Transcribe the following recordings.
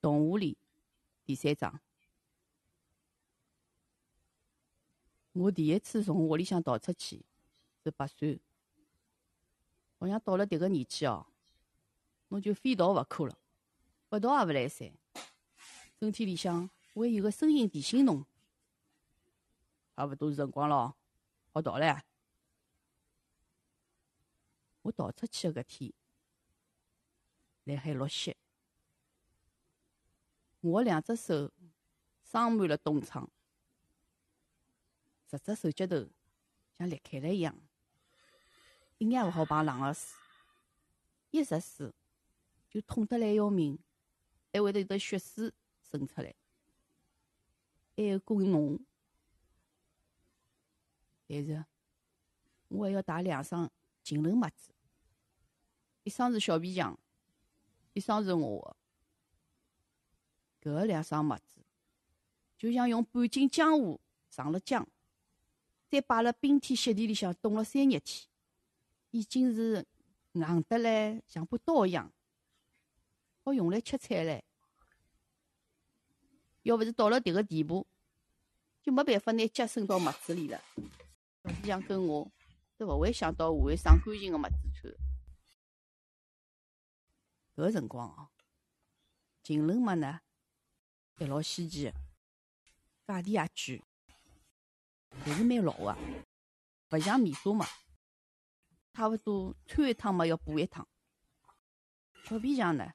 动物里第三章，我第一次从屋里向逃出去是八岁，好像到了迭个年纪哦，侬就非逃勿可了，不逃也勿来三。身体里向会有个声音提醒侬，差勿多是辰光咯，好逃唻。我逃出去个搿天，辣海落雪。我两只手装满了冻疮，十只手脚头像裂开了一样，一眼勿好碰冷个水，一入水就痛得来要命，还会得有得血水渗出来，还有滚脓。但是我还要带两双情人袜子，一双是小皮匠，一双是我个。搿两双袜子，就像用半斤浆糊上了浆，再摆辣冰天雪地里向冻了三日天，已经是硬得来像把刀一样，好用来切菜唻。要勿是到了迭个地步，就没办法拿脚伸到袜子里了。小皮匠跟我都勿会想到我会上干净个袜子穿。搿辰光哦，净轮袜呢？也老稀奇，价钿也贵，但是蛮老个，勿像棉纱嘛，差勿多穿一趟嘛要补一趟。小皮匠呢，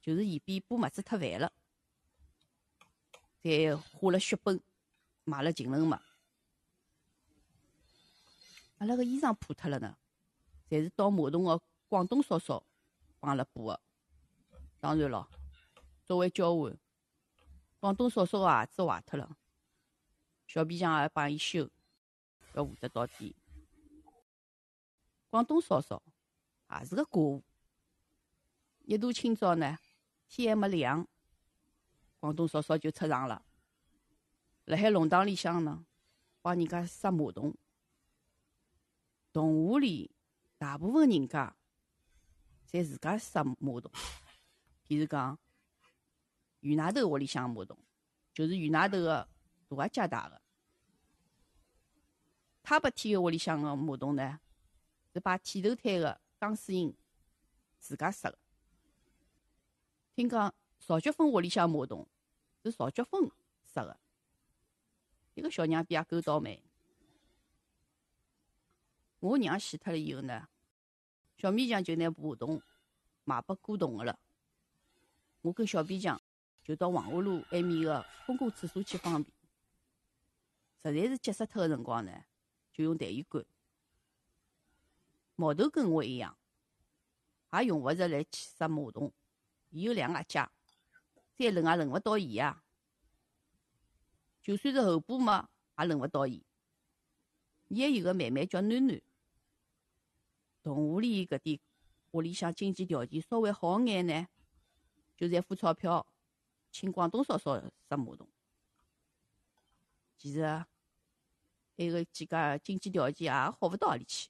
就是嫌比补袜子太烦了，才花了血本买了净轮袜。阿拉个衣裳破脱了呢，侪是到码头个广东嫂嫂帮阿拉补个。当然咯，作为交换。广东嫂嫂个鞋子坏脱了，小皮匠也帮伊修，要负责到底。广东嫂嫂也是个寡妇，一大清早呢，天还没亮，广东嫂嫂就出场了，辣海弄堂里向呢，帮人家刷马桶。动物里大部分人家侪自家刷马桶，譬如讲。鱼外头屋里向马桶，就是鱼外头个大阿姐大个。太白天个屋里向个马桶呢，是把剃头摊个钢丝银自家刷个。听讲曹菊芬屋里向马桶是曹菊芬刷个。一个小娘比也够倒霉。我娘死脱了以后呢，小皮匠就拿马桶卖拨古董个了。我跟小皮匠。就到黄河路埃面个公共厕所去方便，实在是急死脱个辰光呢，就用痰盂罐。毛头跟我一样，也用勿着来去刷马桶。伊有两个阿姐，再轮也轮勿到伊啊。就算是后补嘛，也轮勿到伊。伊还有个妹妹叫囡囡。同屋里搿点屋里向经济条件稍微好眼呢，就赚付钞票。请广东嫂嫂刷马桶，其实啊，还有几家经济条件也好勿到何里去，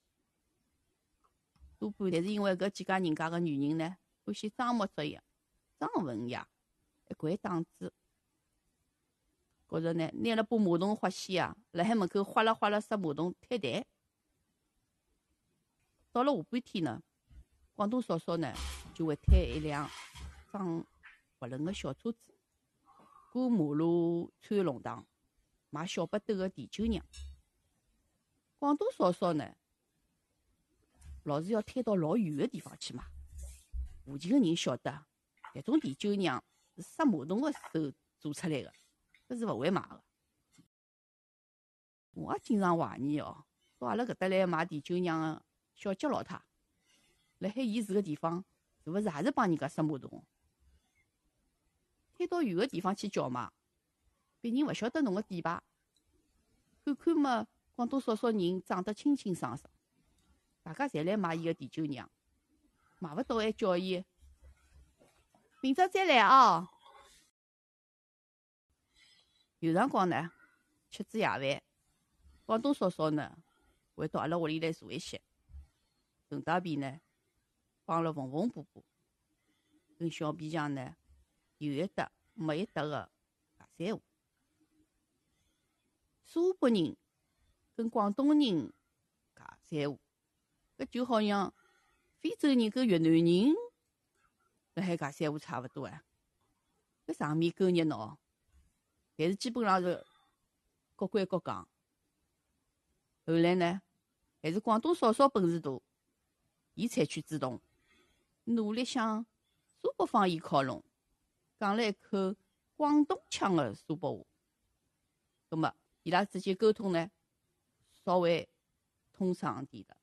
多半侪是因为搿几家人家个女人呢，欢喜装模作样、装文雅，一拐档子，觉着呢拿了把马桶花线啊，辣海门口哗啦哗啦刷马桶太淡。到了下半天呢，广东嫂嫂呢就会推一辆装滑轮个小车子。过马路穿弄堂，买小巴豆个地球娘。广东嫂嫂呢，老是要推到老远个地方去买。附近个人晓得，迭种地球娘是杀马桶个时候做出来个，搿是勿会买个。我也经常怀疑哦，到阿拉搿搭来买地球娘个小吉老太，辣海伊住个地方，是勿是也是帮人家杀马桶？开到远个地方去叫卖，别人勿晓得侬个底牌。看看嘛，广东嫂嫂人长得清清爽爽，大家侪来买伊个地久娘，买勿到还叫伊，明朝再来哦。有辰光呢，吃子夜饭，广东嫂嫂呢会到阿拉屋里来坐一歇，顺带便呢帮了缝缝补补，跟小皮匠呢。有一搭没一搭个尬三胡。苏北人跟广东人尬三胡，搿就好像非洲人跟越南人辣海尬三胡差勿多哎。搿场面够热闹，但是基本上是各管各讲。后来呢，还是广东嫂嫂本事大，伊采取主动，努力向苏北方言靠拢，讲了一口广东腔的苏北话。葛末伊拉之间沟通呢，稍微通畅点了。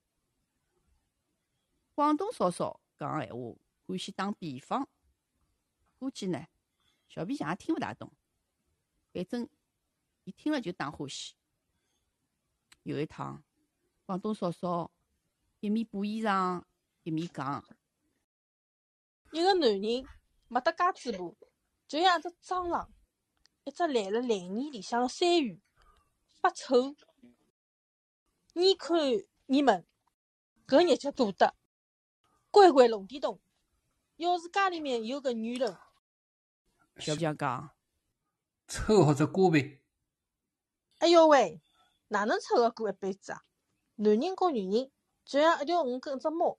广东嫂嫂讲闲话，欢喜打比方，估计呢，小皮匠也听勿大懂，反正伊听了就打欢喜。有一趟，广东嫂嫂一面补衣裳，一面讲：一个男人没得家嘴巴，就像一只蟑螂，一只来了烂泥里向的山芋，发臭。你看你们，搿日脚大得，乖乖弄点动。要是家里面有个女人，想不想讲：凑合着过呗。哎哟喂！哪能凑合过一辈子啊？男人和女人就像一条鱼跟一只猫，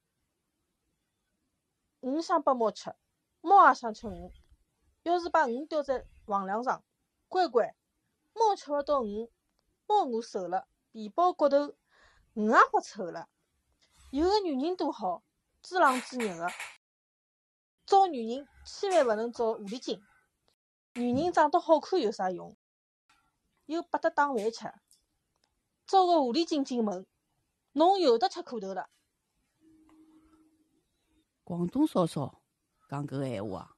鱼想拨猫吃，猫也想吃鱼。要是把鱼吊在房梁上，乖乖，猫吃勿到鱼，猫饿瘦了，皮包骨头，鱼也发臭了。有个女人多好，知冷知热的。找女人千万勿能找狐狸精。女人长得好看有啥用？又不得当饭吃。找个狐狸精进门，侬有得吃苦头了。广东嫂嫂讲搿个闲话啊，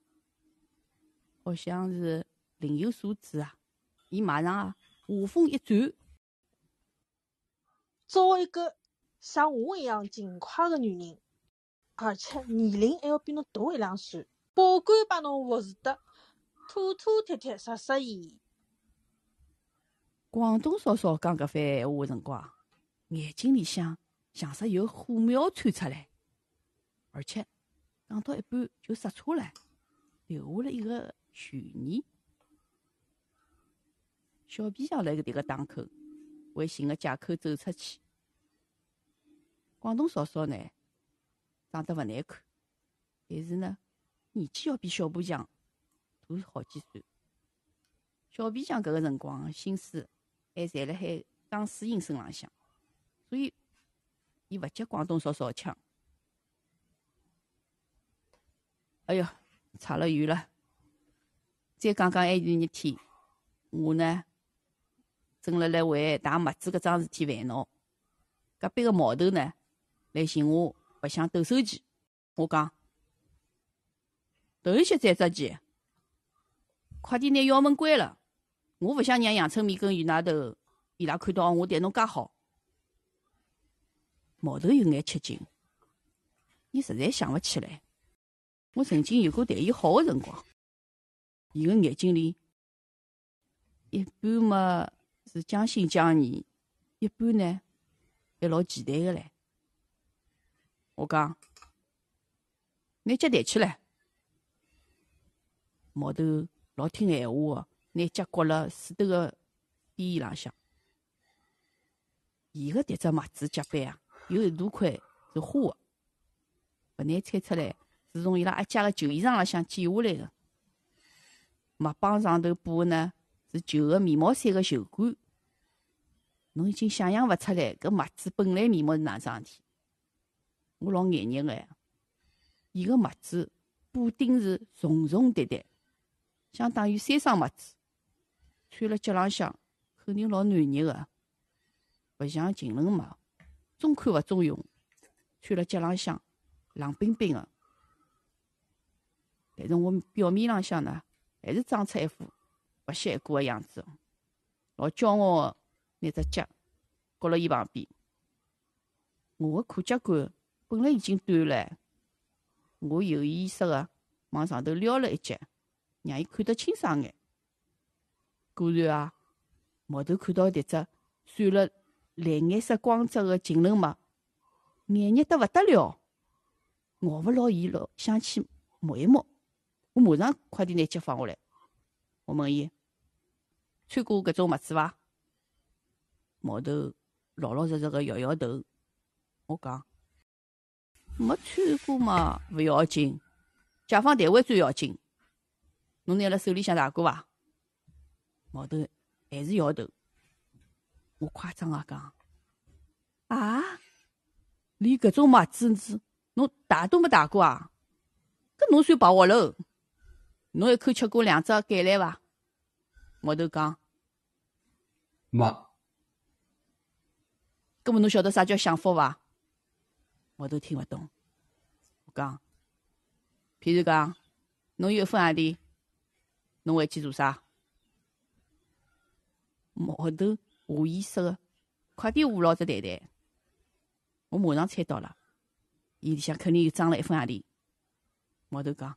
好像是另有所指啊。伊马上啊，话锋一转，找一个像我一样勤快的女人，而且年龄还要比侬大一两岁，保管把侬服侍得妥妥帖帖、适适意意。广东嫂嫂讲搿番闲话的辰光，眼睛里向像是有火苗窜出来，而且讲到一半就刹车了，留下了一个悬念。小皮匠辣搿迭个档口为寻个借口走出去。广东嫂嫂呢，长得勿难看，但是呢，年纪要比小皮匠大好几岁。小皮匠搿个辰光心思。还侪辣海江诗英身浪向，所以伊勿接广东嫂嫂腔。哎哟，差了远了。再讲讲还有一天，我呢正辣辣为汏袜子搿桩事体烦恼。隔壁个毛头呢来寻我白相斗兽棋。我讲，等一歇再着急，快点拿窑门关了。我勿想让杨春梅跟余大头伊拉看到我对侬介好。毛头有眼吃惊，伊实在想勿起来，我曾经有过对伊好个辰光。伊个眼睛里一半嘛是将信将疑，一半呢还老期待个唻。我讲，拿脚抬起来。毛头老听闲话个。拿脚搁辣水头个边沿浪向，伊个迭只袜子脚板啊，有一大块是花个，勿难猜出来是从伊拉阿姐个旧衣裳浪向剪下来个。麦帮上头布个呢是旧个棉毛衫个袖管，侬已经想象勿出来搿袜子本来面目是哪桩事体。我老眼热个，伊个袜子布丁是重重叠叠，相当于三双袜子。穿辣脚浪向肯定老暖热个，勿像晴纶袜，中看勿中用。穿辣脚浪向冷冰冰个，但是我表面浪向呢，还是装出一副不屑一顾个样子，老骄傲个拿只脚搁辣伊旁边。我个裤脚管本来已经短了，我有意识个往上头撩了一截，让伊看得清爽眼。果然啊，毛头看到迭只闪了蓝颜色光泽个情人袜，眼热得勿得了，咬勿牢伊了，想去摸一摸。我马上快点拿脚放下来。我问伊穿过搿种袜子伐？毛头老老实实个摇摇头。我讲没穿过嘛，勿要紧，解放台湾最要紧。侬拿辣手里向汏过伐？毛头还是摇头。我夸张个讲啊，连搿种袜子子侬汏都没汏过啊？搿侬算白活喽？侬一口吃过两只橄榄伐？毛头讲没，搿么侬晓得啥叫享福伐？毛头听勿懂。我讲，譬如讲，侬有一份何钿，侬回去做啥？毛头下意识个，快点捂牢只袋袋。我马上猜到了，伊里向肯定又装了一份何钿。毛头讲，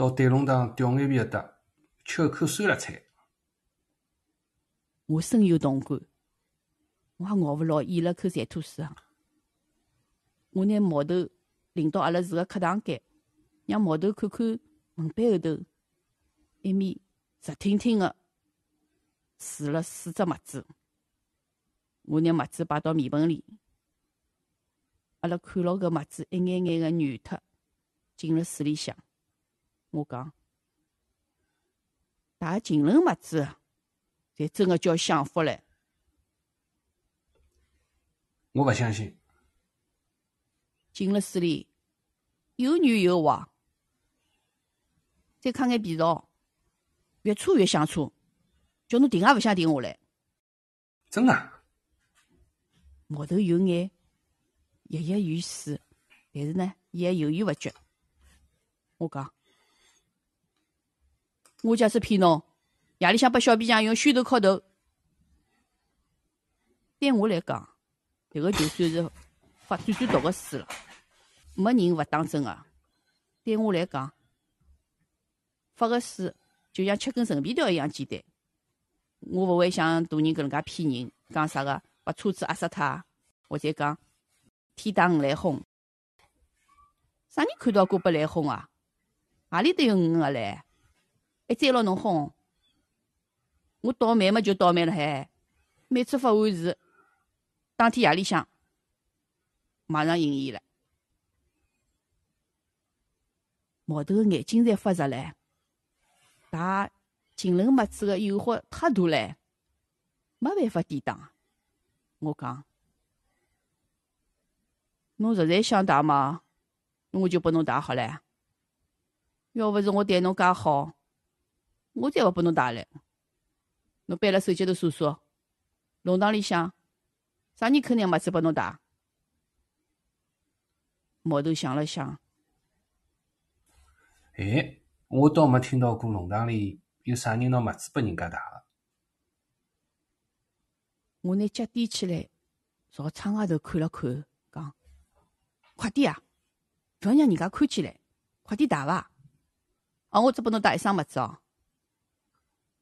到对弄堂钓眼皮搿搭，吃一口酸辣菜。我深有同感，我也熬勿牢，咽了口馋吐水！我拿毛头领到阿拉住个课堂间，让毛头看看门板后头，一面直挺挺个竖了四只墨子。我拿墨子摆到面盆里，阿拉看牢搿墨子一眼眼个软脱，进了水里向。我讲，汏净轮墨子，才真个叫享福嘞！我勿相信，进了水里，有软有滑。再揩眼肥皂，越搓越想搓，叫侬停也勿想停下来。真个。毛头有眼跃跃欲试，但是呢，伊还犹豫勿决。我讲，我假使骗侬，夜里向拨小皮匠用宣头敲头。对我来讲，迭个就算是发最最毒个水了，没人勿当真个。对我来讲，发个水就像吃根陈皮条一样简单。我勿会像大人搿能介骗人，讲啥个把车子压死脱，或者讲天打五雷轰。啥人看到过拨雷轰啊？何里搭有五个来？还追牢侬哄？我倒霉嘛就倒霉了海，每次发完誓，当天夜里向马上应验了。毛头眼睛侪发直唻，汏净轮墨子个诱惑太大唻，没办法抵挡。我讲，侬实在想汏嘛，我就拨侬汏好唻。要勿是我对侬介好，我才勿拨侬汏唻。侬背了手机头数数，弄堂里向啥人肯定墨子拨侬带？毛头想了想，哎，我倒没听到过弄堂里有啥人拿袜子拨人家带个。我拿脚踮起来，朝窗外头看了看，讲：“快点啊，勿要让人家看见唻，快点带伐？啊，我只拨侬带一双袜子哦。”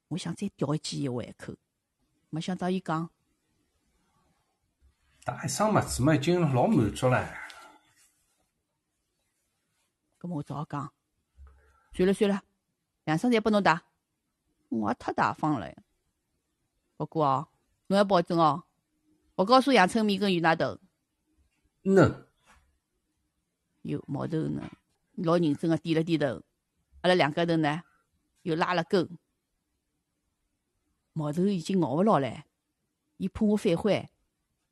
我想再调一记伊胃口，没想到伊讲：“汏一双袜子嘛，已经老满足了。搿么我只好讲，算了算了，两双侪拨侬汏，我也太大方了呀。不过哦，侬要保证哦，勿告诉杨春明跟袁大头。能，哟，毛头呢，老认真个点了点头，阿拉两家头呢又拉了钩。毛头已经咬勿牢唻，伊怕我反悔，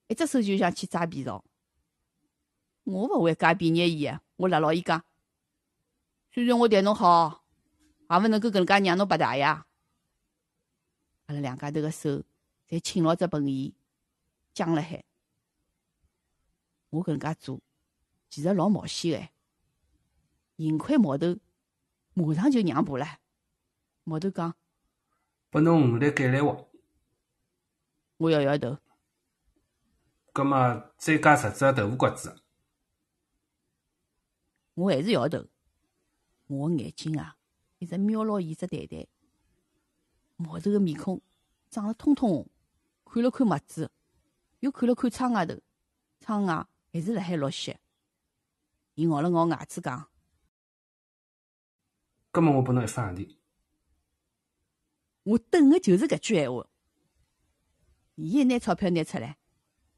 一只手就想去抓皮草。我勿会介便宜伊个，我辣牢伊讲，虽然我对侬好，也勿能够搿能介让侬白大呀。阿拉两家头个手侪亲牢只盆沿，僵了海。我搿能介做，其实老冒险个。盈亏毛头马上就让步了。毛头讲。拨侬五粒橄榄核，我摇摇头，葛末再加十只豆腐骨子。我还是摇头。我个眼睛啊，一直瞄牢伊只蛋蛋。毛头个面孔涨了通通红，看了看袜子，又看了看窗外头，窗外还是辣海落雪。伊咬了咬牙齿讲。葛末我拨侬一分洋钿。我等个就是搿句闲话。伊一拿钞票拿出来，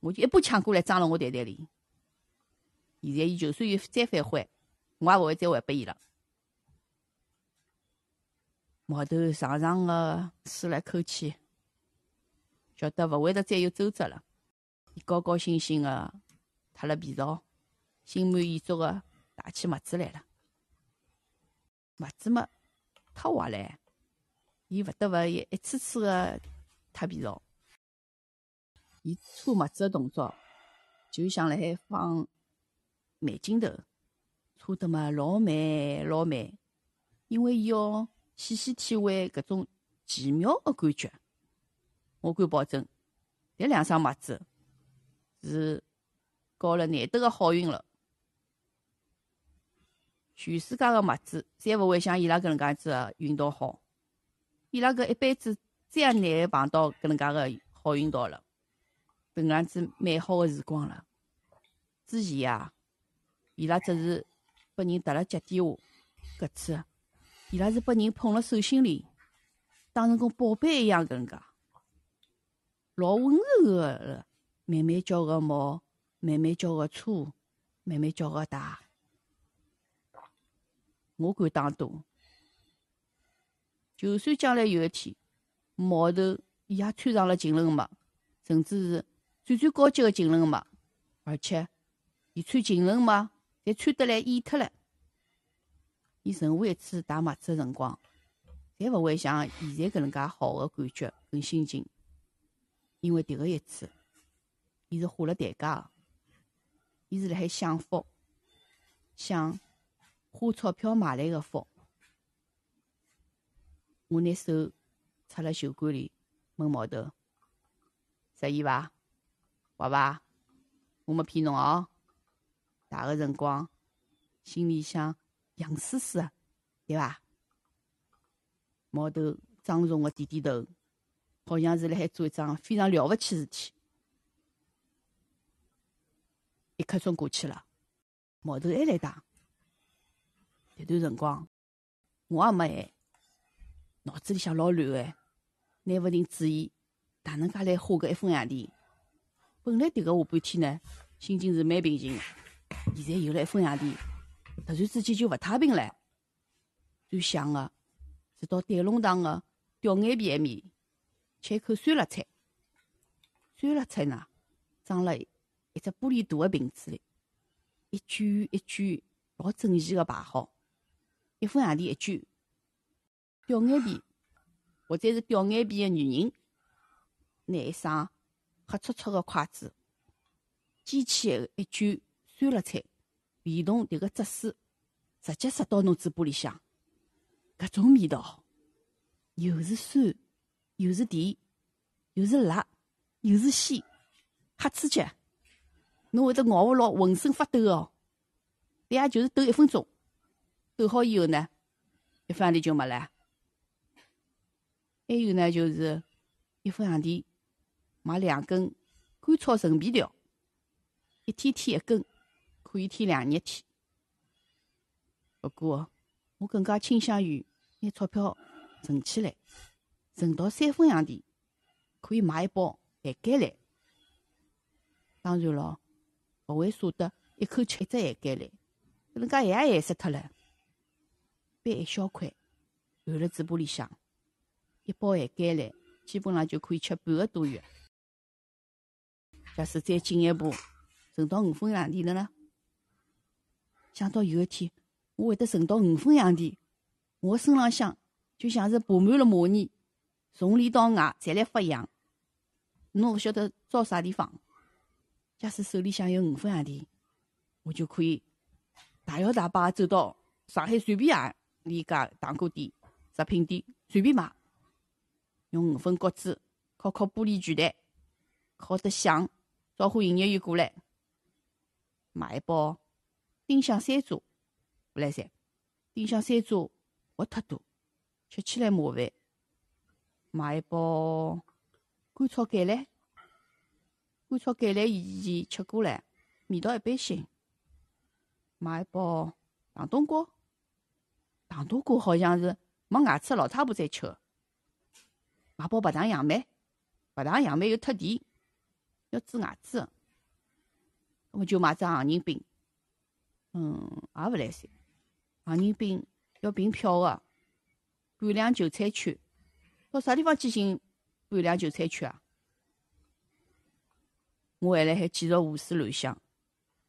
我就一把抢过来装辣我袋袋里。现在伊就算有再反悔，我也勿会再还拨伊了。毛头长长个舒了一口气，晓得勿会得再有周折了。伊高高兴兴个脱了皮罩，心满意足个戴起袜子来了。袜子么，太滑唻，伊勿得勿一次次个脱皮罩。伊搓袜子个动作，就像辣海放慢镜头，搓得嘛老慢老慢，因为伊要细细体会搿种奇妙个感觉。我敢保证，迭两双袜子是交了难得个好运了。全世界个袜子，侪勿会像伊拉搿能介子个运道好。伊拉搿一辈子再也难碰到搿能介个好运道了。搿样子美好个时光了。之前呀，伊拉只是拨人踏了脚底下，搿次伊拉是拨人捧辣手心里，当成跟宝贝一样搿能介，老温柔个，慢慢叫个摸，慢慢叫个搓，慢慢叫个打。我敢打赌，就算将来有一天，毛头伊也穿上了情人袜，甚至是。最最高级个情人袜，而且伊穿情人袜，侪穿得来厌脱了。伊任何一次戴袜子个辰光，侪勿会像现在搿能介好个感觉跟心情，因为迭个一次，伊是花了代价个，伊是辣海享福，享花钞票买来个福。我拿手插辣袖管里，问毛头：适意伐？好伐？我没骗侬哦。戴个辰光，心里想痒丝丝，对伐？毛头庄重个点点头，好像是辣海做一桩非常了勿起事体。一刻钟过去了，毛头还来打。迭段辰光，我也没闲，脑子里向老乱哎，拿勿定主意，哪能介来花搿一分洋钿。本来迭个下半天呢，心情是蛮平静个，现在有了一分洋钿，突然之间就勿太平了。最想个是到对龙塘个吊眼皮埃面吃一口酸辣菜。酸辣菜呢，装了一只玻璃大个瓶子里，一卷一卷老整齐个排好，一分洋钿一卷。吊眼皮或者是吊眼皮个女人，拿一双。黑戳戳个筷子，尖起一卷酸辣菜，连同迭个汁水，直接塞到侬嘴巴里向。搿种味道，又是酸，又是甜，又是辣，又是鲜，哈刺激！侬会得咬勿牢，浑身发抖哦。但也就是抖一分钟，抖好以后呢，一分洋钿就没了。还有呢，就是一分洋钿。买两根甘草陈皮条，一天添一根，可以添两日天。不过，我更加倾向于拿钞票存起来，存到三分洋钿，可以买一包咸芥兰。当然了，勿会舍得一口吃一只咸芥兰，搿能介咸也咸死脱了。掰一小块，含辣嘴巴里向，一包咸芥兰基本上就可以吃半个多月。假使再进一步存到五分洋钿了呢？想到有一天我会得存到五分洋钿，我身浪向就像是爬满了蚂蚁，从里到外侪来发痒。侬勿晓得招啥地方？假使手里向有五分洋钿，我就可以大摇大摆走到上海随便啊里家糖果店、食品店随便买，用五分角子敲敲玻璃柜台，敲得响。招呼营业员过来，买一包丁香山楂，勿来三。丁香山楂核太多，吃起来麻烦。买一包甘草橄榄，甘草橄榄以前吃过了，味道一般性。买一包糖冬瓜，糖冬瓜好像是没牙齿个老太婆才吃个，买包白糖杨梅，白糖杨梅又太甜，要治牙齿个，那么就买只杏仁饼，嗯，也勿来三。杏仁饼要凭票个，半两韭菜圈，到啥地方去寻半两韭菜圈啊？我还辣海继续胡思乱想，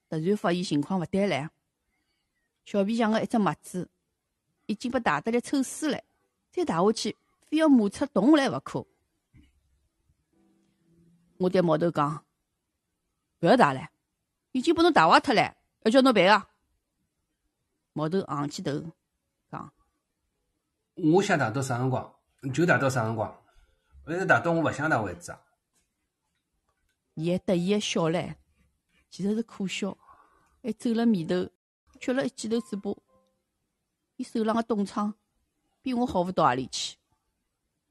突然发现情况勿对唻，小皮匠个一只袜子已经被打得来抽水了，再打下去，非要磨出洞来勿可。我对毛头讲：“勿要打了，已经把侬打坏脱了，要叫侬赔个。”毛头昂起头讲：“我想打到啥辰光就打到啥辰光，一直打到我勿想打为止啊！伊还得意个笑嘞，其实是苦笑，还皱了眉头，撅了一记头嘴巴。伊手浪个冻疮比我好勿到何里去，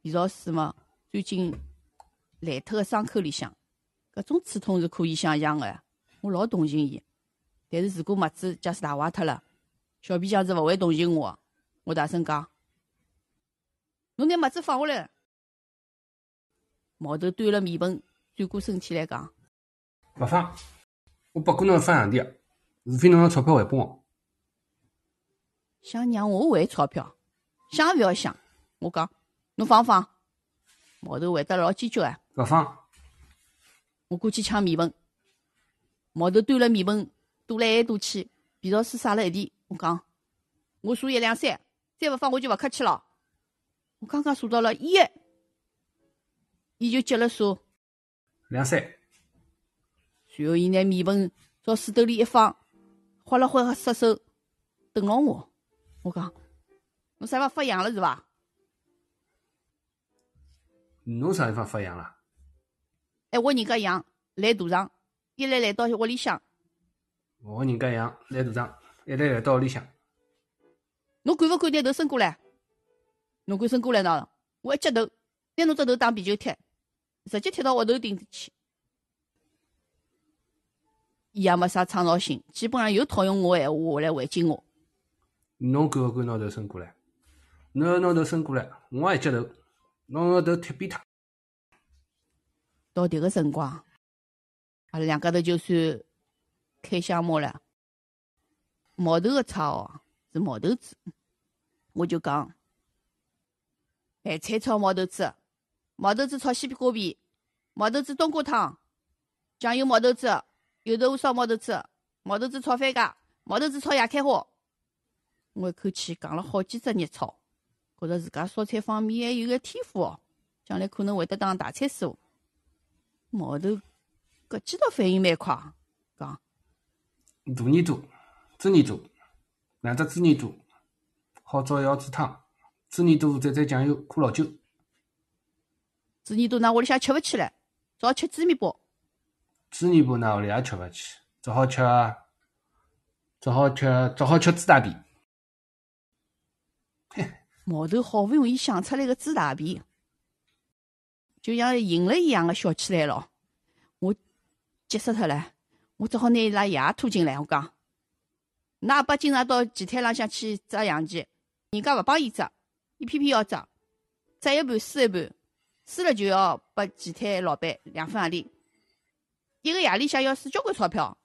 肥皂水嘛，钻进烂脱个伤口里向，搿种刺痛是可以想象个。我老同情伊，但是如果袜子假使打坏脱了，小皮匠是勿会同情我个。我大声讲：“侬拿袜子放下来。”毛头端了面盆，转过身体来讲。勿放，我不可能放洋钿个，除非侬拿钞票还拨我。想让我还钞票，想也勿要想。我讲，侬放放。毛头回答老坚决啊。勿放，我过去抢面盆，毛头端了面盆，跺来躲去，肥皂水洒了一地。我讲，我数一两三，再勿放我就勿客气了。我刚刚数到了一，伊就接了数，两三，随后伊拿面盆朝水兜里一放，划了划失手，瞪牢我。我讲，侬啥地方发痒了是伐？侬啥地方发痒了？哎，我人家痒，来赌场，一来来到屋里向，我人家痒，来赌场，一来来到屋里向，侬敢勿敢拿头伸过来？侬敢伸过来喏？我一接头，拿侬只头当皮球踢，直接踢到我头顶去。伊也没啥创造性，基本上又套用我闲话来回敬我。侬敢勿敢拿头伸过来？侬要拿头伸过来，我也一记头，拿侬头踢扁脱。到迭个辰光，阿拉两家头就算开项目了。毛头个叉哦是毛头子，我就讲，咸菜炒毛豆子，毛豆子炒西瓜皮，毛豆子冬瓜汤，酱油毛豆子，油豆腐烧毛豆子，毛豆子炒番茄，毛豆子炒野开花。我一口气讲了好几只热炒，觉着自家烧菜方面还有个天赋哦，将来可能会得当大菜师傅。毛头搿记道反应蛮快，讲大耳朵、猪耳朵，两只猪耳朵，好做腰子汤。猪耳朵蘸蘸酱油，คั่老酒。猪耳朵㑚屋里向吃勿起来，只好吃猪面包。猪耳朵㑚屋里也吃勿起，只好吃，只好吃，只好吃猪大便。毛头好勿容易想出来个猪大便，就像赢了一样个笑起来了。我急死脱了，我只好拿伊拉爷拖进来。我讲，㑚阿爸经常到棋摊浪向去捉象棋，人家勿帮伊捉，伊偏偏要捉，捉一盘输一盘，输了就要拨棋摊老板两分洋钿。一个夜里向要输交关钞票，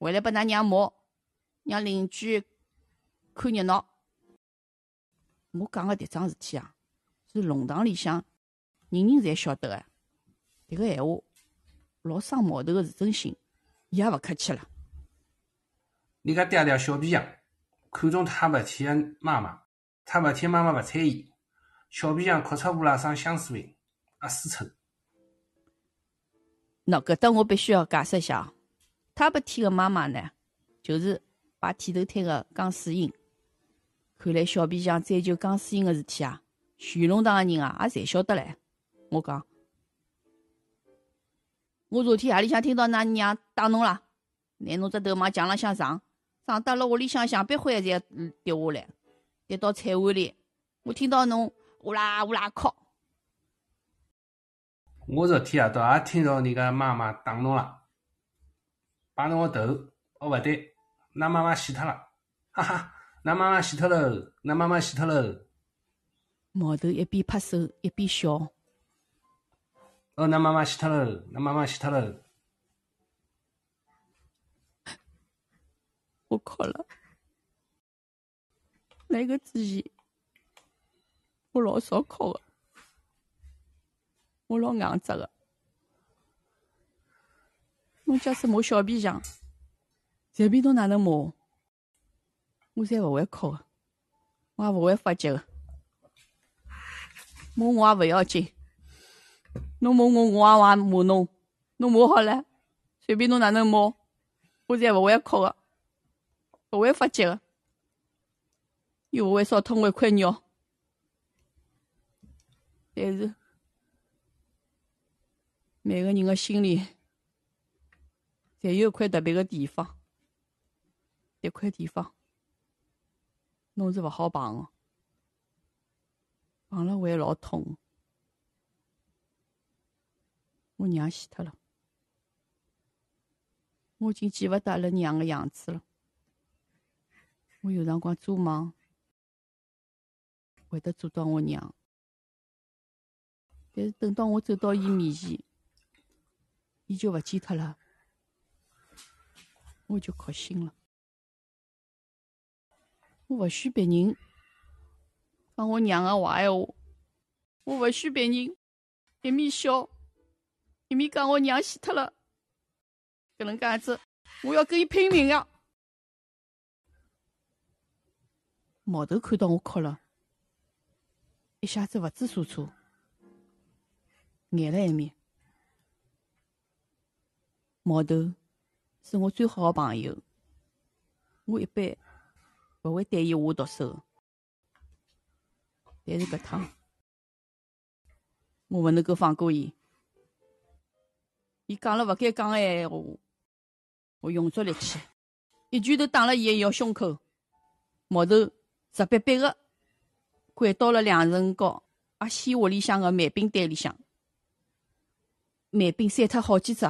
回来拨㑚娘骂，让邻居看热闹。我讲个迭桩事体啊，是弄堂里向人人侪晓得个。迭个闲话老伤毛头个自尊心，伊也勿客气了。人家爹爹小皮匠看中他白天个妈妈，他白天妈妈勿睬伊，小皮匠哭出乌拉霜相思病，也输脱。喏，搿搭我必须要解释一下哦。他白天个妈妈呢，就是摆剃头摊个钢水英。看来小皮匠追求钢水英个事体啊，徐龙堂个人啊也侪晓得唻。我讲，我昨天夜里向听到㑚娘打侬了，拿侬只头往墙浪向撞，撞得辣屋里向墙壁灰侪跌下来，跌到菜碗里。我听到侬呜啦呜啦哭。我昨天夜到也听到人家妈妈打侬了，摆侬个头，哦勿对，㑚妈妈死脱了，哈哈，㑚妈妈死脱喽，㑚妈妈死脱喽。毛头一边拍手一边笑。哦，㑚妈妈死脱喽，㑚妈妈死脱喽。我哭了。来搿之前，我老少哭个，我老硬质个。侬假使骂小皮匠，随便侬哪能骂，我侪勿会哭。个，我也勿会发急个。骂我也勿要紧，侬骂我，我也会骂侬。侬骂好了，随便侬哪能骂，我侪勿会哭。个，勿会发急个。又勿会烧脱我一块肉，但是。每个人的心里，侪有一块特别的地方，一块地方，侬是勿好碰的，碰了会老痛。我娘死脱了，我已经记勿得阿拉娘的样子了，我有辰光做梦。会得做到我娘，但是等到我走到伊面前，伊就勿见脱了，我就哭醒了。我勿许别人讲我娘个坏闲话，我勿许别人一面笑一面讲我娘死脱了，搿能介样子，我要跟伊拼命呀！毛头看到我哭了。一下子不知所措，眼了一面。毛头是我最好的朋友，我一般不会对伊下毒手。但是搿趟，我勿能够放过伊。伊讲了勿该讲的闲话，我用足力气，一拳头打了伊一腰胸口。毛头直逼逼个。拐到了两层高阿西屋里向个慢病单里向，慢病散脱好几只，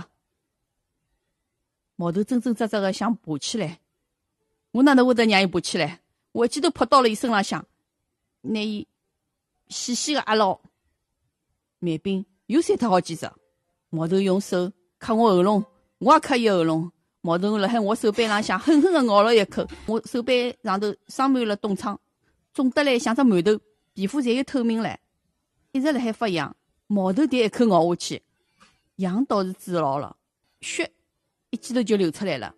毛头挣挣扎扎个想爬起来，我哪能会得让伊爬起来？我一记头扑到了伊身浪向，拿伊细细个压牢，慢病又散脱好几只，毛头用手磕我喉咙，我也磕伊喉咙，毛头辣海我手背浪向狠狠个咬了一口，我手背上头生满了冻疮。肿得来像只馒头，皮肤侪有透明唻，一直辣海发痒。毛头第一口咬下去，痒倒是止牢了，血一记头就流出来了。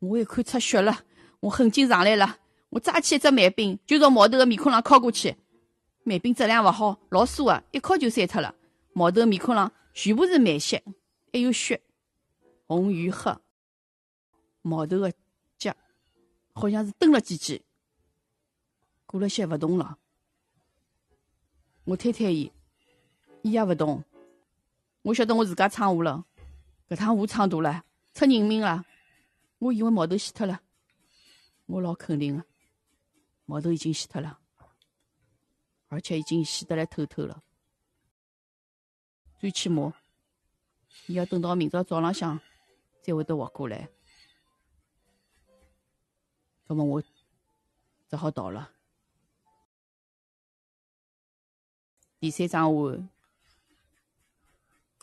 我一看出血了，我狠劲上来了，我抓起一只慢冰就朝毛头的面孔上敲过去。慢冰质量勿好，老酥个，一敲就散脱了。毛头面孔上全部是慢血，还有血，红与黑。毛头的脚好像是蹬了几记。过了些勿动了，我推推伊，伊也勿动。我晓得我自家闯祸了，搿趟祸闯大了，出人命了。我以为毛头死脱了，我老肯定的，毛头已经死脱了，而且已经死得来透透了。最起码，伊要等到明朝早浪向才会得活过来。那么我只好逃了。第三桩话